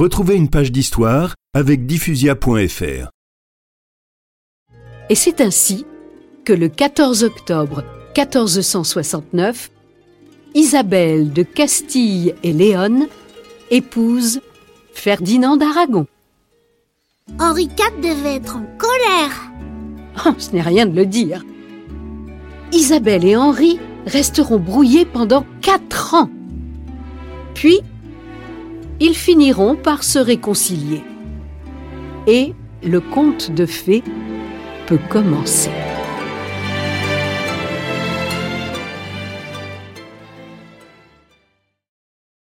Retrouvez une page d'histoire avec diffusia.fr. Et c'est ainsi que le 14 octobre 1469, Isabelle de Castille et Léon épouse Ferdinand d'Aragon. Henri IV devait être en colère. Oh, ce n'est rien de le dire. Isabelle et Henri resteront brouillés pendant quatre ans. Puis, ils finiront par se réconcilier. Et le conte de fées peut commencer.